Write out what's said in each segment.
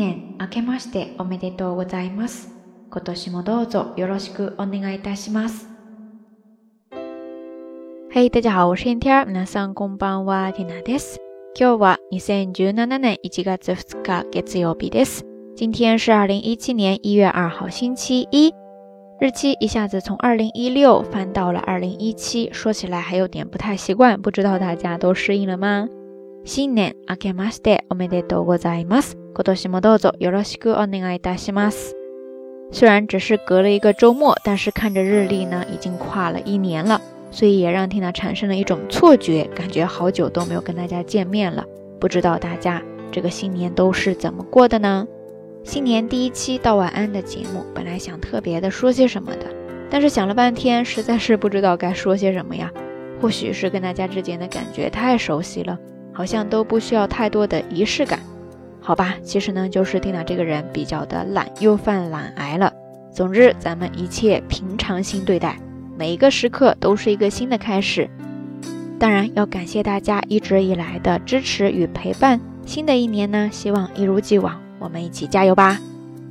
年明けましておめでとうございます。今年もどうぞよろしくお願いいたします。はい、大家好，我是天天。皆さんこんばんは、ティナです。今日は2017年1月2日月曜日です。今天是2017年1月2号星期一，日期一下子从2016翻到了2017，说起来还有点不太习惯，不知道大家都适应了吗？新年明けましておめでとうございます。今年もどうぞよろしくお願いいたします。虽然只是隔了一个周末，但是看着日历呢，已经跨了一年了，所以也让 Tina 产生了一种错觉，感觉好久都没有跟大家见面了。不知道大家这个新年都是怎么过的呢？新年第一期到晚安的节目，本来想特别的说些什么的，但是想了半天，实在是不知道该说些什么呀。或许是跟大家之间的感觉太熟悉了。好像都不需要太多的仪式感， 好吧？其实呢，就是蒂娜这个人比较的懒，又犯懒癌了。总之，咱们一切平常心对待，每一个时刻都是一个新的开始。当然，要感谢大家一直以来的支持与陪伴。新的一年呢，希望一如既往，我们一起加油吧。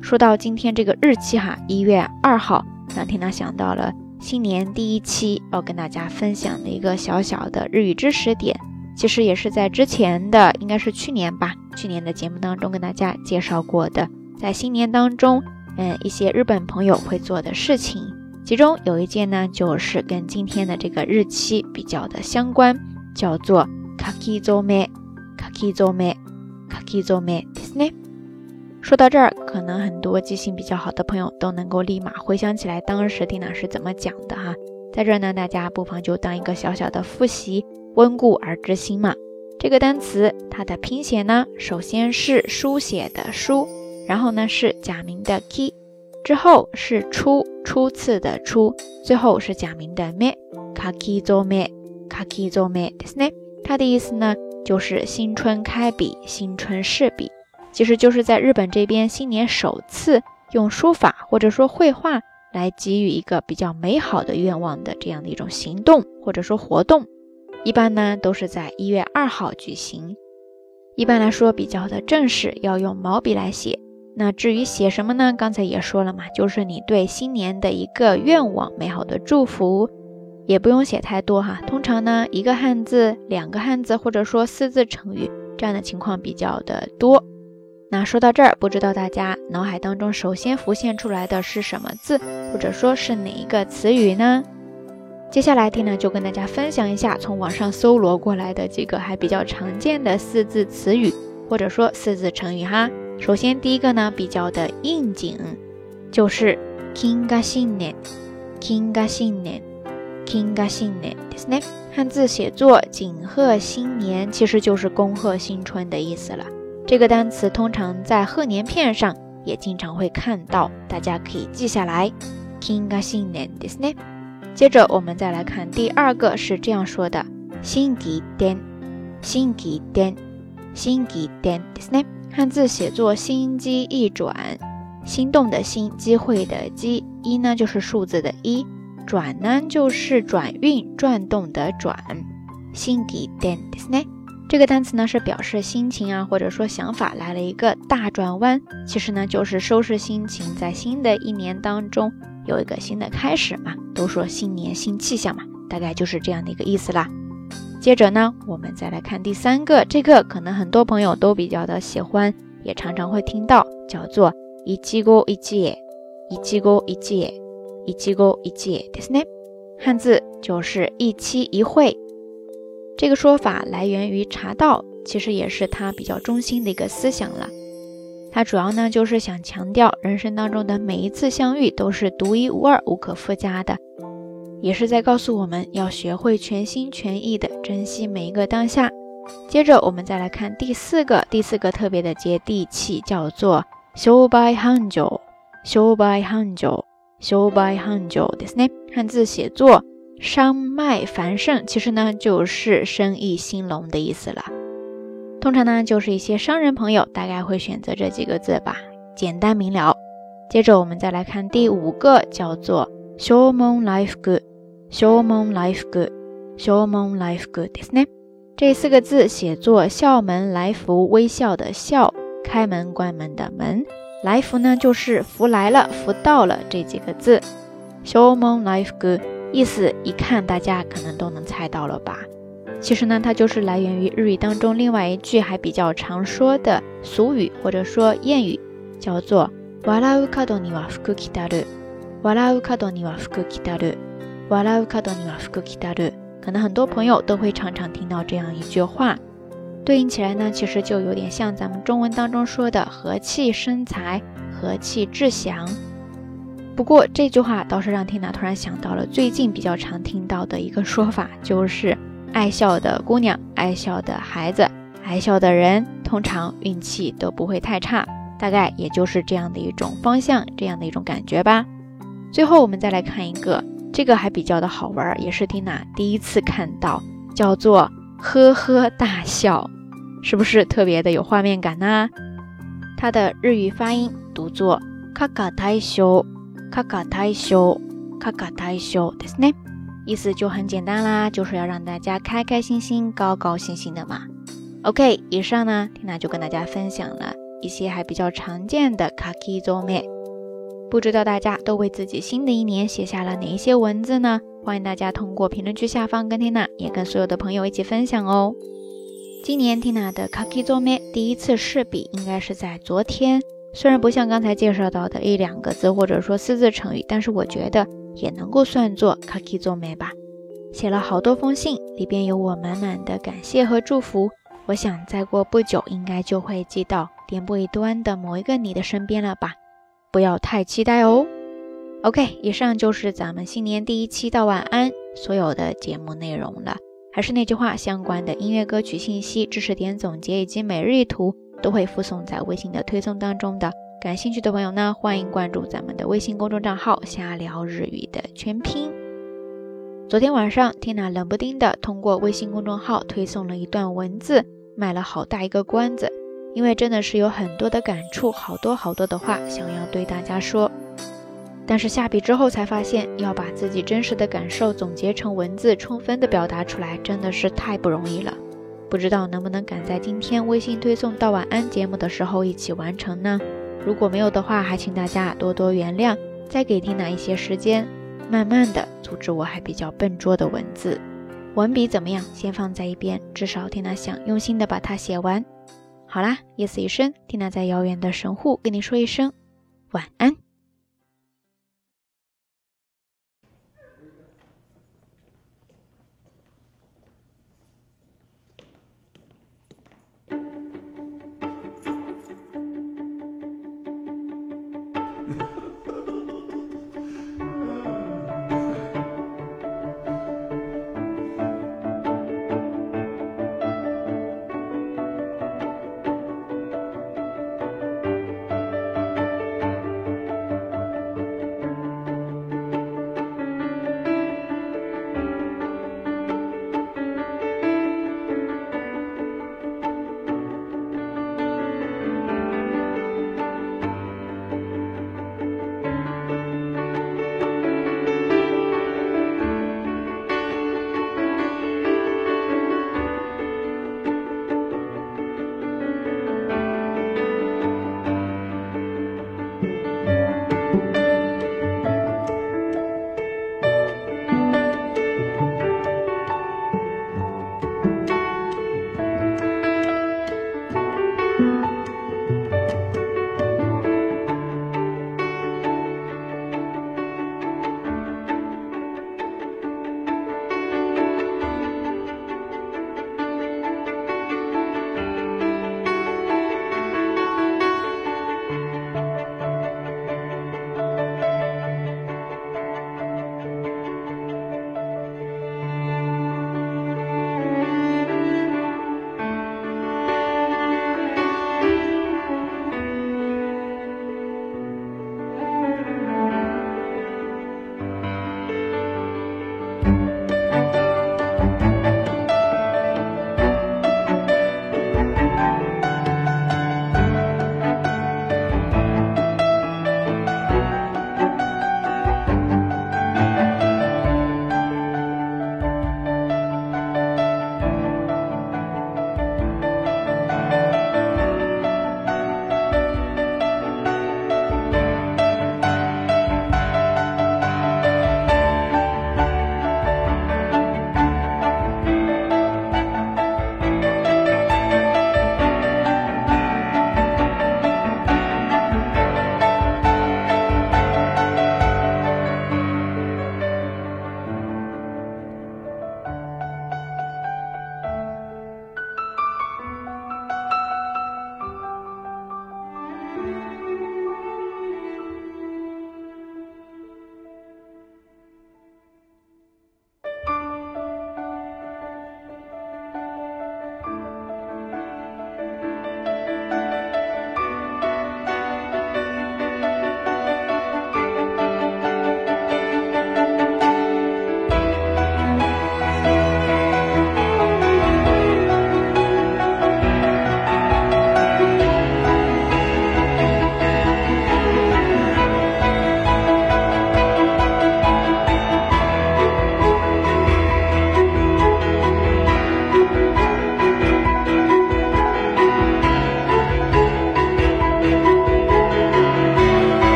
说到今天这个日期哈，一月二号，让缇娜想到了新年第一期要跟大家分享的一个小小的日语知识点。其实也是在之前的，应该是去年吧，去年的节目当中跟大家介绍过的，在新年当中，嗯，一些日本朋友会做的事情，其中有一件呢，就是跟今天的这个日期比较的相关，叫做 kakizome，kakizome，kakizome，ですね。说到这儿，可能很多记性比较好的朋友都能够立马回想起来当时蒂娜是怎么讲的哈，在这儿呢，大家不妨就当一个小小的复习。 温故而知新嘛，这个单词它的拼写呢，首先是书写的书，然后呢是假名的 key，之后是初初次的初，最后是假名的 me，kakizome，kakizome ですね。它的意思呢就是新春开笔，新春试笔，其实就是在日本这边新年首次用书法或者说绘画来给予一个比较美好的愿望的这样的一种行动或者说活动。 一般呢都是在一月二号举行，一般来说比较的正式，要用毛笔来写。那至于写什么呢？刚才也说了嘛，就是你对新年的一个愿望、美好的祝福，也不用写太多哈。通常呢一个汉字、两个汉字，或者说四字成语这样的情况比较的多。那说到这儿，不知道大家脑海当中首先浮现出来的是什么字，或者说是哪一个词语呢？接下来听呢，就跟大家分享一下从网上搜罗过来的几个还比较常见的四字词语，或者说四字成语哈。首先第一个呢，比较的应景，就是 “kinga 新年 ”，“kinga 新年 ”，“kinga 新年”ですね。汉字写作“景贺新年”，其实就是恭贺新春的意思了。这个单词通常在贺年片上也经常会看到，大家可以记下来 “kinga 新年”ですね。 接着我们再来看第二个，是这样说的：心机点，心机点，心机点。汉字写作心机一转，心动的心，机会的机，一呢就是数字的一，转呢就是转运、转动的转。心机点。这个单词呢是表示心情啊，或者说想法来了一个大转弯，其实呢就是收拾心情，在新的一年当中。有一个新的开始嘛，都说新年新气象嘛，大概就是这样的一个意思啦。接着呢，我们再来看第三个，这个可能很多朋友都比较的喜欢，也常常会听到，叫做一季过一季，一季过一季，一季过一季，ですね。汉字就是一期一会。 这个说法来源于茶道，其实也是它比较中心的一个思想了。它主要呢就是想强调，人生当中的每一次相遇都是独一无二、无可附加的，也是在告诉我们要学会全心全意的珍惜每一个当下。接着我们再来看第四个，第四个特别的接地气，叫做“修百行久”，修百行久，修百行久ですね。汉字写作 商脉繁盛，其实呢就是生意兴隆的意思了。通常呢，就是一些商人朋友大概会选择这几个字吧，简单明了。接着我们再来看第五个，叫做 “shomon life good”，shomon life good，shomon life good，ですね。这四个字写作“笑门来福”，微笑的笑， 开门关门的门。来福呢，就是福来了，福到了这几个字。小门来福哥， 意思一看大家可能都能猜到了吧？其实呢，它就是来源于日语当中另外一句还比较常说的俗语或者说谚语，叫做“笑う角には福来たる”。笑う角には福来たる。笑う角には福来たる。可能很多朋友都会常常听到这样一句话。对应起来呢，其实就有点像咱们中文当中说的“和气生财，和气致祥”。 不过这句话倒是让缇娜突然想到了最近比较常听到的一个说法，就是爱笑的姑娘、爱笑的孩子、爱笑的人，通常运气都不会太差。大概也就是这样的一种方向，这样的一种感觉吧。最后我们再来看一个，这个还比较的好玩，也是缇娜第一次看到，叫做“呵呵大笑”。是不是特别的有画面感呢？它的日语发音读作卡卡太修，卡卡太修，卡卡太修，对呢，意思就很简单啦，就是要让大家开开心心、高高兴兴的嘛。OK，以上呢，缇娜就跟大家分享了一些还比较常见的卡基做美，不知道大家都为自己新的一年写下了哪一些文字呢？欢迎大家通过评论区下方跟缇娜，也跟所有的朋友一起分享哦。今年 Tina 的 Kaki Zome 第一次试笔应该是在昨天，虽然不像刚才介绍到的一两个字或者说四字成语，但是我觉得也能够算作 Kaki Zome 吧。写了好多封信，里边有我满满的感谢和祝福。我想再过不久应该就会寄到电波一端的某一个你的身边了吧？不要太期待哦。OK，以上就是咱们新年第一期到晚安所有的节目内容了。还是那句话，相关的音乐歌曲信息、知识点总结以及每日一图都会附送在微信的推送当中的。感兴趣的朋友呢，欢迎关注咱们的微信公众账号“瞎聊日语”的全拼。昨天晚上，Tina 冷不丁的通过微信公众号推送了一段文字，卖了好大一个关子，因为真的是有很多的感触，好多好多的话想要对大家说。但是下笔之后才发现，要把自己真实的感受总结成文字，充分的表达出来，真的是太不容易了。不知道能不能赶在今天微信推送到晚安节目的时候一起完成呢？如果没有的话，还请大家多多原谅，再给缇娜一些时间，慢慢的组织我还比较笨拙的文字。文笔怎么样？先放在一边，至少缇娜想用心的把它写完。好啦，夜色已深，缇娜在遥远的神户跟你说一声晚安。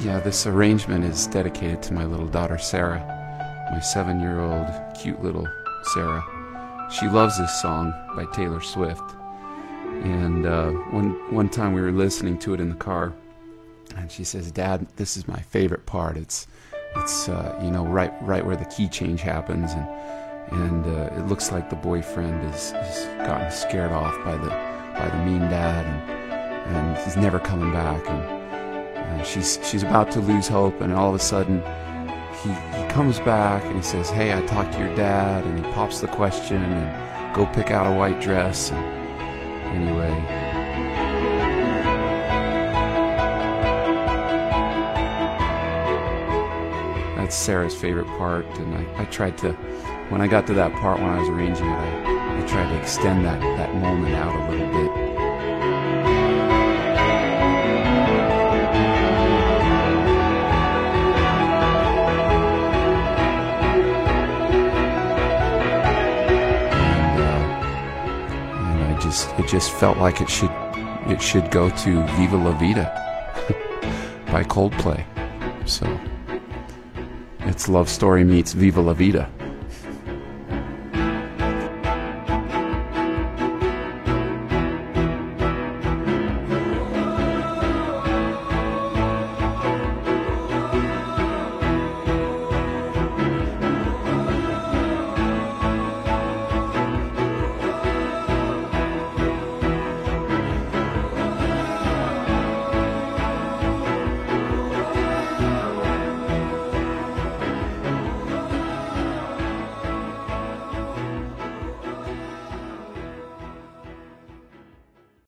Yeah, this arrangement is dedicated to my little daughter Sarah, my seven year old cute little Sarah. She loves this song by Taylor Swift. And uh, one, one time we were listening to it in the car, and she says, Dad, this is my favorite part. It's, it's uh, you know, right, right where the key change happens. And, and uh, it looks like the boyfriend is, is gotten scared off by the, by the mean dad. And, and he's never coming back. And, she's she's about to lose hope, and all of a sudden, he he comes back and he says, "Hey, I talked to your dad," and he pops the question and go pick out a white dress. And anyway. That's Sarah's favorite part, and I, I tried to, when I got to that part when I was arranging it, I, I tried to extend that, that moment out a little bit. Just felt like it should it should go to Viva La Vida by Coldplay. So it's love story meets Viva La Vida.